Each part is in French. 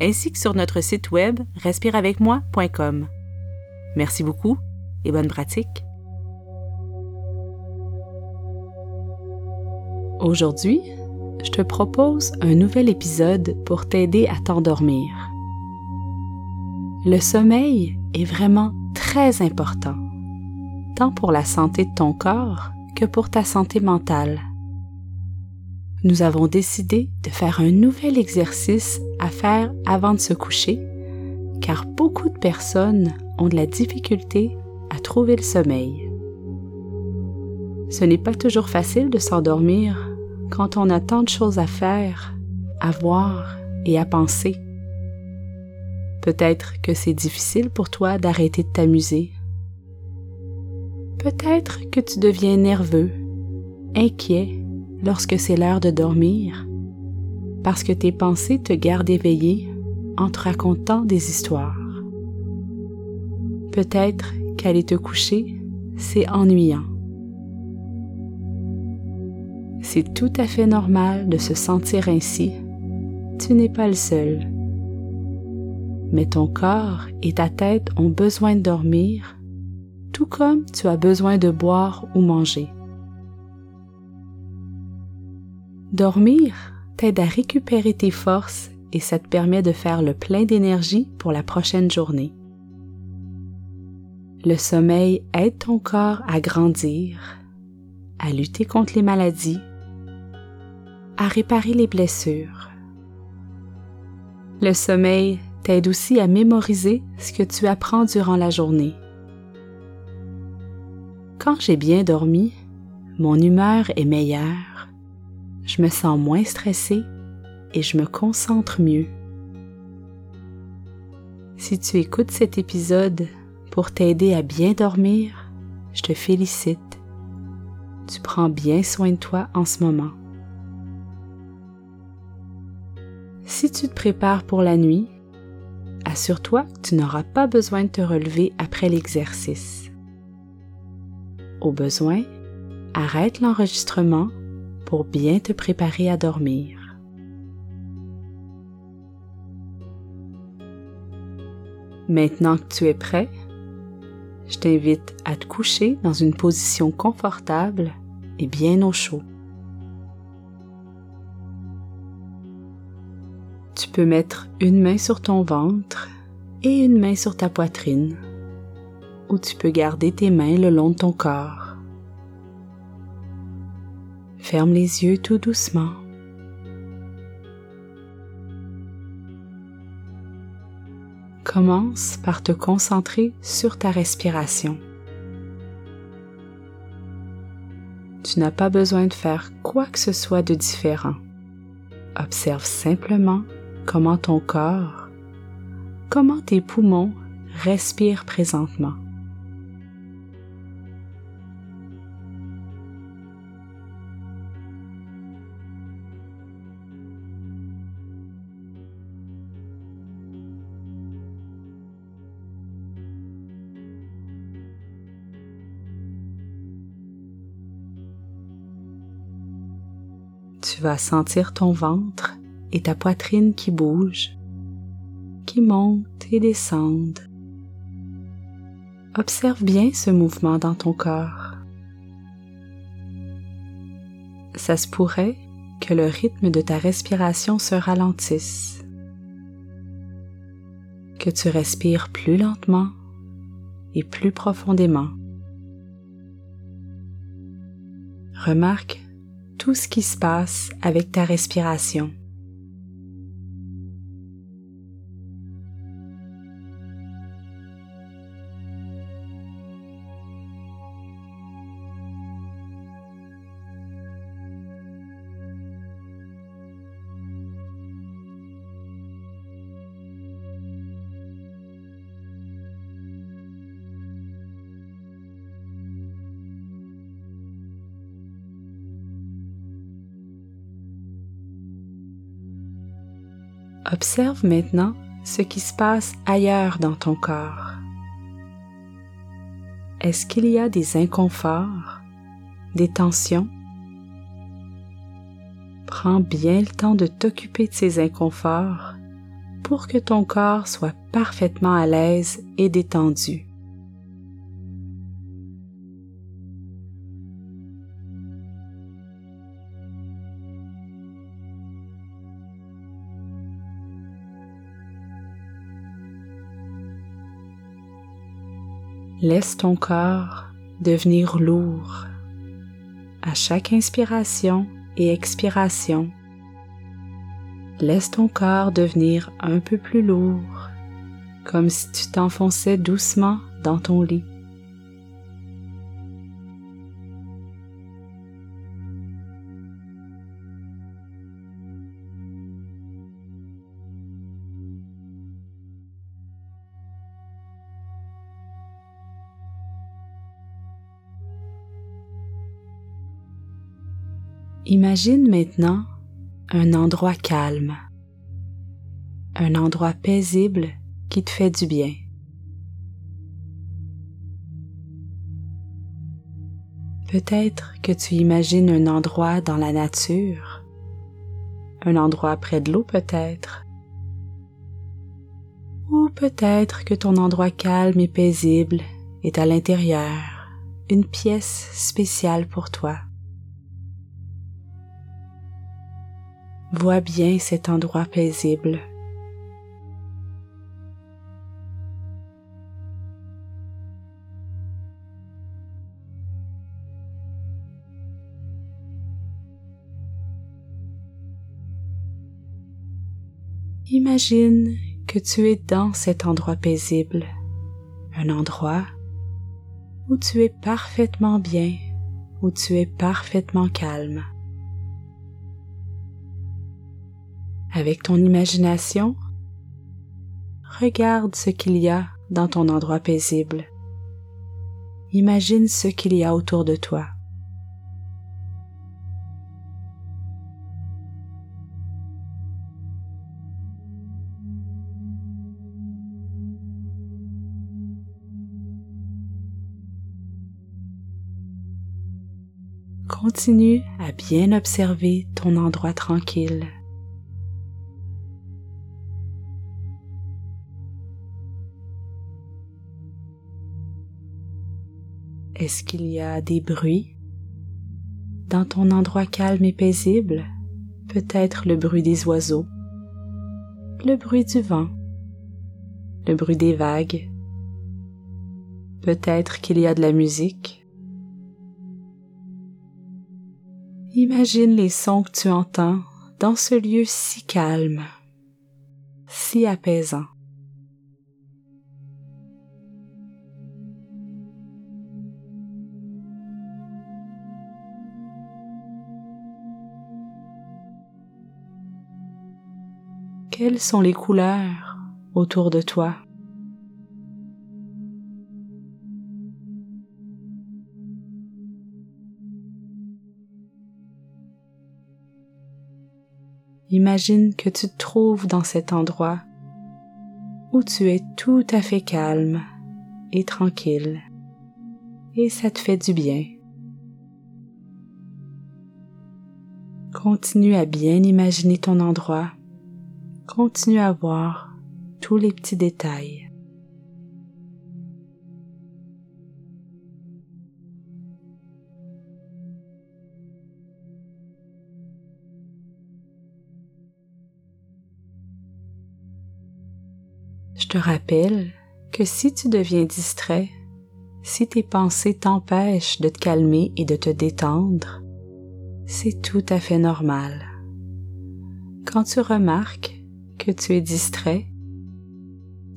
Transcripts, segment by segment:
ainsi que sur notre site web respireavecmoi.com. Merci beaucoup et bonne pratique. Aujourd'hui, je te propose un nouvel épisode pour t'aider à t'endormir. Le sommeil est vraiment très important, tant pour la santé de ton corps que pour ta santé mentale nous avons décidé de faire un nouvel exercice à faire avant de se coucher, car beaucoup de personnes ont de la difficulté à trouver le sommeil. Ce n'est pas toujours facile de s'endormir quand on a tant de choses à faire, à voir et à penser. Peut-être que c'est difficile pour toi d'arrêter de t'amuser. Peut-être que tu deviens nerveux, inquiet lorsque c'est l'heure de dormir, parce que tes pensées te gardent éveillé en te racontant des histoires. Peut-être qu'aller te coucher, c'est ennuyant. C'est tout à fait normal de se sentir ainsi. Tu n'es pas le seul. Mais ton corps et ta tête ont besoin de dormir, tout comme tu as besoin de boire ou manger. Dormir t'aide à récupérer tes forces et ça te permet de faire le plein d'énergie pour la prochaine journée. Le sommeil aide ton corps à grandir, à lutter contre les maladies, à réparer les blessures. Le sommeil t'aide aussi à mémoriser ce que tu apprends durant la journée. Quand j'ai bien dormi, mon humeur est meilleure je me sens moins stressée et je me concentre mieux. Si tu écoutes cet épisode pour t'aider à bien dormir, je te félicite. Tu prends bien soin de toi en ce moment. Si tu te prépares pour la nuit, assure-toi que tu n'auras pas besoin de te relever après l'exercice. Au besoin, arrête l'enregistrement pour bien te préparer à dormir. Maintenant que tu es prêt, je t'invite à te coucher dans une position confortable et bien au chaud. Tu peux mettre une main sur ton ventre et une main sur ta poitrine, ou tu peux garder tes mains le long de ton corps. Ferme les yeux tout doucement. Commence par te concentrer sur ta respiration. Tu n'as pas besoin de faire quoi que ce soit de différent. Observe simplement comment ton corps, comment tes poumons respirent présentement. Tu vas sentir ton ventre et ta poitrine qui bougent, qui montent et descendent. Observe bien ce mouvement dans ton corps. Ça se pourrait que le rythme de ta respiration se ralentisse, que tu respires plus lentement et plus profondément. Remarque tout ce qui se passe avec ta respiration. Observe maintenant ce qui se passe ailleurs dans ton corps. Est-ce qu'il y a des inconforts, des tensions? Prends bien le temps de t'occuper de ces inconforts pour que ton corps soit parfaitement à l'aise et détendu. Laisse ton corps devenir lourd. À chaque inspiration et expiration, laisse ton corps devenir un peu plus lourd, comme si tu t'enfonçais doucement dans ton lit. Imagine maintenant un endroit calme, un endroit paisible qui te fait du bien. Peut-être que tu imagines un endroit dans la nature, un endroit près de l'eau peut-être, ou peut-être que ton endroit calme et paisible est à l'intérieur, une pièce spéciale pour toi. Vois bien cet endroit paisible. Imagine que tu es dans cet endroit paisible, un endroit où tu es parfaitement bien, où tu es parfaitement calme. Avec ton imagination, regarde ce qu'il y a dans ton endroit paisible. Imagine ce qu'il y a autour de toi. Continue à bien observer ton endroit tranquille. Est-ce qu'il y a des bruits? Dans ton endroit calme et paisible? Peut-être le bruit des oiseaux, le bruit du vent, le bruit des vagues. Peut-être qu'il y a de la musique. Imagine les sons que tu entends dans ce lieu si calme, si apaisant. Quelles sont les couleurs autour de toi? Imagine que tu te trouves dans cet endroit où tu es tout à fait calme et tranquille et ça te fait du bien. Continue à bien imaginer ton endroit continue à voir tous les petits détails. Je te rappelle que si tu deviens distrait, si tes pensées t'empêchent de te calmer et de te détendre, c'est tout à fait normal. Quand tu remarques tu es distrait,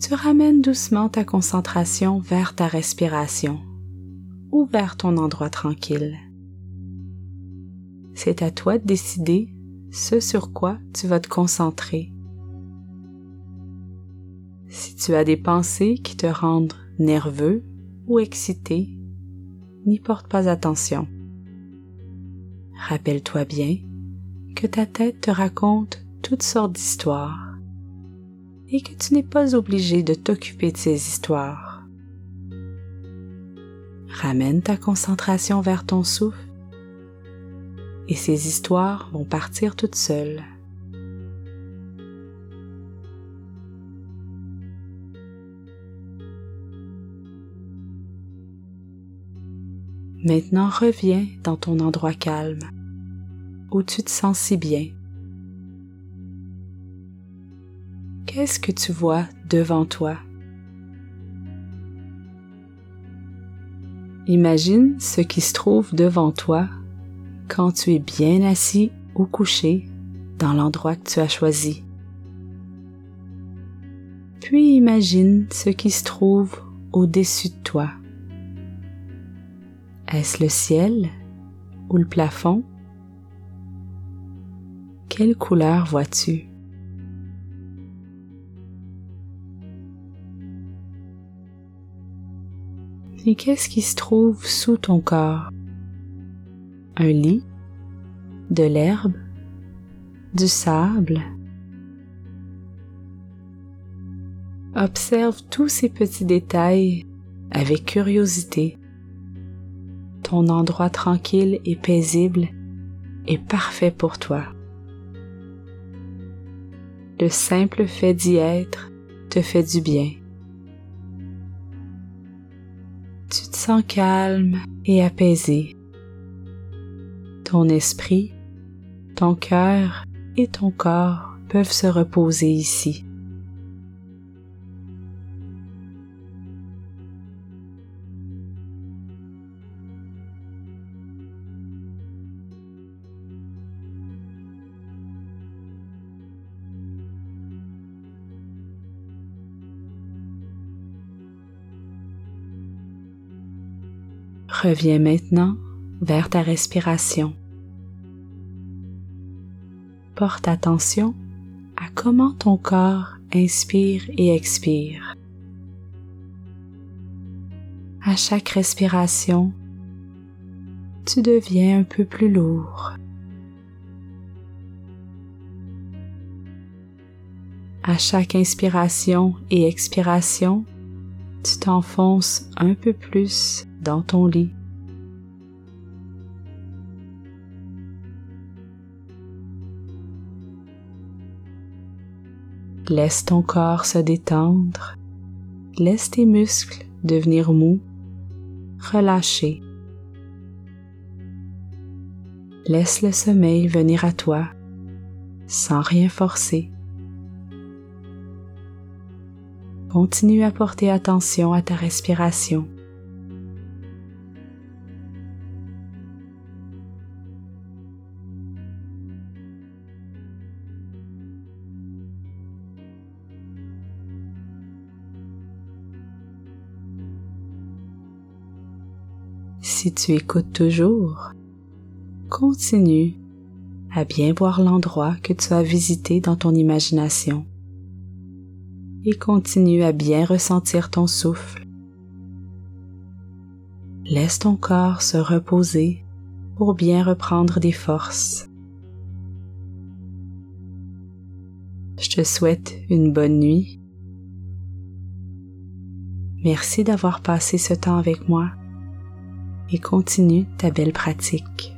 tu ramènes doucement ta concentration vers ta respiration ou vers ton endroit tranquille. C'est à toi de décider ce sur quoi tu vas te concentrer. Si tu as des pensées qui te rendent nerveux ou excité, n'y porte pas attention. Rappelle-toi bien que ta tête te raconte toutes sortes d'histoires et que tu n'es pas obligé de t'occuper de ces histoires. Ramène ta concentration vers ton souffle et ces histoires vont partir toutes seules. Maintenant reviens dans ton endroit calme, où tu te sens si bien. Qu'est-ce que tu vois devant toi? Imagine ce qui se trouve devant toi quand tu es bien assis ou couché dans l'endroit que tu as choisi. Puis imagine ce qui se trouve au-dessus de toi. Est-ce le ciel ou le plafond? Quelle couleur vois-tu? Et qu'est-ce qui se trouve sous ton corps? Un lit? De l'herbe? Du sable? Observe tous ces petits détails avec curiosité ton endroit tranquille et paisible est parfait pour toi. Le simple fait d'y être te fait du bien. Calme et apaisé. Ton esprit, ton cœur et ton corps peuvent se reposer ici. Reviens maintenant vers ta respiration. Porte attention à comment ton corps inspire et expire. À chaque respiration, tu deviens un peu plus lourd. À chaque inspiration et expiration, tu t'enfonces un peu plus dans ton lit. Laisse ton corps se détendre, laisse tes muscles devenir mous, relâchés. Laisse le sommeil venir à toi sans rien forcer. Continue à porter attention à ta respiration. Si tu écoutes toujours, continue à bien voir l'endroit que tu as visité dans ton imagination et continue à bien ressentir ton souffle. Laisse ton corps se reposer pour bien reprendre des forces. Je te souhaite une bonne nuit. Merci d'avoir passé ce temps avec moi et continue ta belle pratique.